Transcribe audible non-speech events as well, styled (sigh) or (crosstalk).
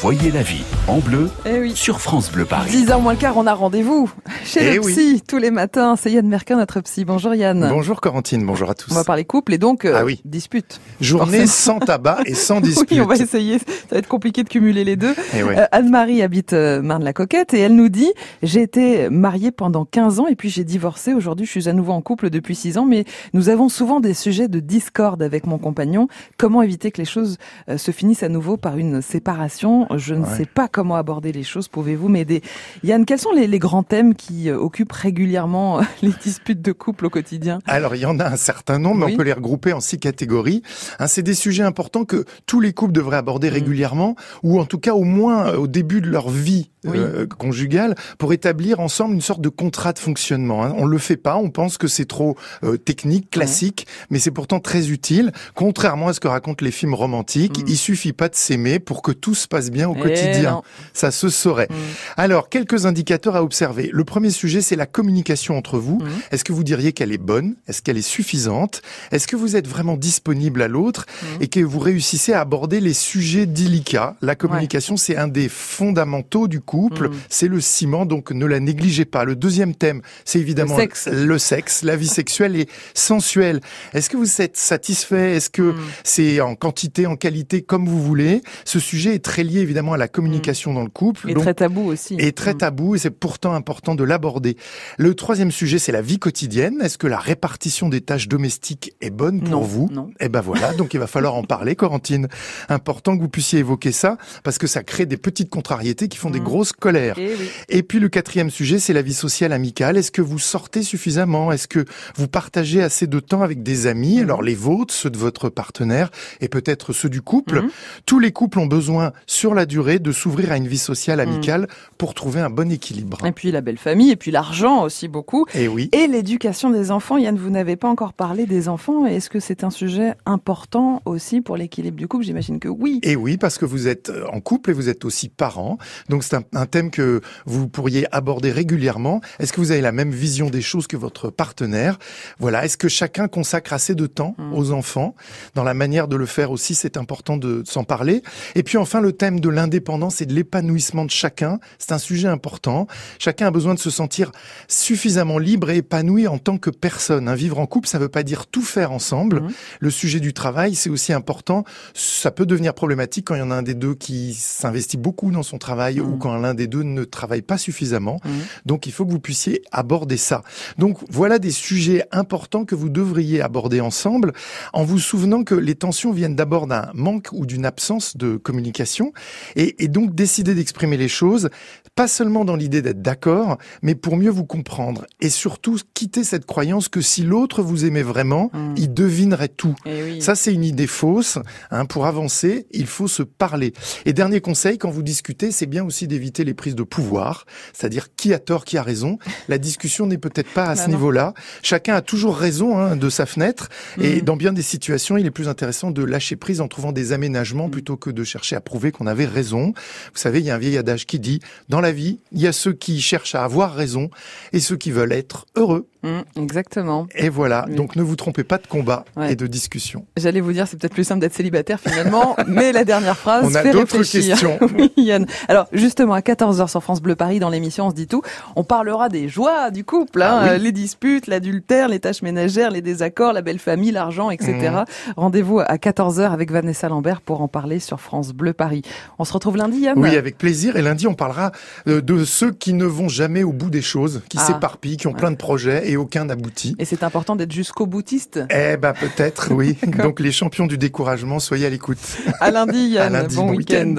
Voyez la vie en bleu Eh oui. sur France Bleu Paris. 10h moins le quart, on a rendez-vous chez Eh le oui. psy tous les matins. C'est Yann Merkin, notre psy. Bonjour Yann. Bonjour Corentine, bonjour à tous. On va parler couple et donc euh, Ah oui. dispute. Journée forcément. sans tabac et sans dispute. (laughs) Oui, on va essayer. Ça va être compliqué de cumuler les deux. Eh ouais. Euh, Anne-Marie habite euh, Marne-la-Coquette et elle nous dit J'ai été mariée pendant 15 ans et puis j'ai divorcé. Aujourd'hui, je suis à nouveau en couple depuis 6 ans, mais nous avons souvent des sujets de discorde avec mon compagnon. Comment éviter que les choses euh, se finissent à nouveau par une séparation Je ne Ouais. sais pas comment aborder les choses. Pouvez-vous m'aider? Yann, quels sont les, les grands thèmes qui euh, occupent régulièrement euh, (laughs) les disputes de couple au quotidien? Alors, il y en a un certain nombre, mais Oui. on peut les regrouper en six catégories. Hein, c'est des sujets importants que tous les couples devraient aborder Mm. régulièrement, ou en tout cas au moins euh, au début de leur vie Oui. euh, conjugale, pour établir ensemble une sorte de contrat de fonctionnement. Hein. On le fait pas, on pense que c'est trop euh, technique, classique, mais c'est pourtant très utile. Contrairement à ce que racontent les films romantiques, Mm. il suffit pas de s'aimer pour que tout se passe bien au Eh quotidien. non. Ça se saurait. Mm. Alors, quelques indicateurs à observer. Le premier sujet, c'est la communication entre vous. Mhm. Est-ce que vous diriez qu'elle est bonne? Est-ce qu'elle est suffisante? Est-ce que vous êtes vraiment disponible à l'autre? Mhm. et que vous réussissez à aborder les sujets délicats La communication, c'est un des fondamentaux du couple. C'est le ciment, donc ne la négligez pas. Le deuxième thème, c'est évidemment Le sexe. le sexe, la vie sexuelle et sensuelle. Est-ce que vous êtes satisfait? Est-ce que Mm. c'est en quantité, en qualité, comme vous voulez? Ce sujet est très lié évidemment à la communication dans le couple. Et Donc, très tabou aussi. est très Mm. tabou et c'est pourtant important de l'aborder. Le troisième sujet, c'est la vie quotidienne. Est-ce que la répartition des tâches domestiques est bonne pour Non, vous? non. Eh ben voilà, donc il va falloir en parler, Corentine. Important que vous puissiez évoquer ça parce que ça crée des petites contrariétés qui font des Mm. grosses colères. Eh oui. Et puis le quatrième sujet, c'est la vie sociale amicale. Est-ce que vous sortez suffisamment? Est-ce que vous partagez assez de temps avec des amis? Mhm. Alors les vôtres, ceux de votre partenaire et peut-être ceux du couple. Tous les couples ont besoin, sur la durée, de s'ouvrir à une vie sociale Mhm. amicale pour trouver un bon équilibre. Et puis la belle famille, et puis l'argent aussi beaucoup. Et oui. Et l'éducation des enfants. Yann, vous n'avez pas encore parlé des enfants. Est-ce que c'est un sujet important aussi pour l'équilibre du couple? J'imagine que oui. Et oui, parce que vous êtes euh, en couple et vous êtes aussi parent. Donc c'est un, un thème que vous pourriez aborder régulièrement. Est-ce que vous avez la même vision des choses que votre partenaire? Voilà. Est-ce que chacun consacre assez de temps Mm. aux enfants? Dans la manière de le faire aussi, c'est important de s'en parler. Et puis enfin, le thème de l'indépendance et de l'épanouissement de chacun, c'est un sujet important. Chacun a besoin de se sentir suffisamment libre et épanoui en tant que personne. Un vivre en couple, ça veut pas dire tout faire ensemble. Mhm. Le sujet du travail, c'est aussi important. Ça peut devenir problématique quand il y en a un des deux qui s'investit beaucoup dans son travail ou quand l'un des deux ne travaille pas suffisamment. Mhm. Donc il faut que vous puissiez aborder ça. Donc voilà des sujets importants que vous devriez aborder ensemble en vous souvenant que les tensions viennent d'abord d'un manque ou d'une absence de communication et, et donc décider d'exprimer les choses, pas seulement dans l'idée d'être d'accord, mais pour mieux vous comprendre et surtout quitter cette croyance que si l'autre vous aimait vraiment, Mhm. il devinerait tout. Eh oui. Ça, c'est une idée fausse. Hein, pour avancer, il faut se parler. Et dernier conseil, quand vous discutez, c'est bien aussi d'éviter les prises de pouvoir, c'est-à-dire qui a tort, qui a raison. La discussion n'est peut-être pas à Bah ce non. niveau-là. Chacun a toujours raison hein, de sa fenêtre. Et Mhm. dans bien des situations, il est plus intéressant de lâcher prise en trouvant des aménagements Mhm. plutôt que de chercher à prouver qu'on avait raison. Vous savez, il y a un vieil adage qui dit, dans la vie, il y a ceux qui cherchent à avoir raison et ceux qui veulent être heureux. Mm, exactement. Et voilà. Oui. Donc ne vous trompez pas de combat Ouais. et de discussion. J'allais vous dire, c'est peut-être plus simple d'être célibataire finalement, (laughs) mais la dernière phrase On a fait d'autres réfléchir. questions. (laughs) oui, Yann. Alors, justement, à 14h sur France Bleu Paris, dans l'émission On se dit tout, on parlera des joies du couple, hein, Ah oui. les disputes, l'adultère, les tâches ménagères, les désaccords, la belle famille, l'argent, etc. Mmh. Rendez-vous à 14h avec Vanessa Lambert pour en parler sur France Bleu Paris. On se retrouve lundi, Yann Oui, avec plaisir. Et lundi, on parlera euh, de ceux qui ne vont jamais au bout des choses, qui Ah. s'éparpillent, qui ont plein de projets et aucun n'aboutit. Et c'est important d'être jusqu'au boutiste. Eh ben peut-être, oui. (laughs) Donc les champions du découragement, soyez à l'écoute. À lundi, (laughs) Yann. À lundi, bon bon week-end. week-end.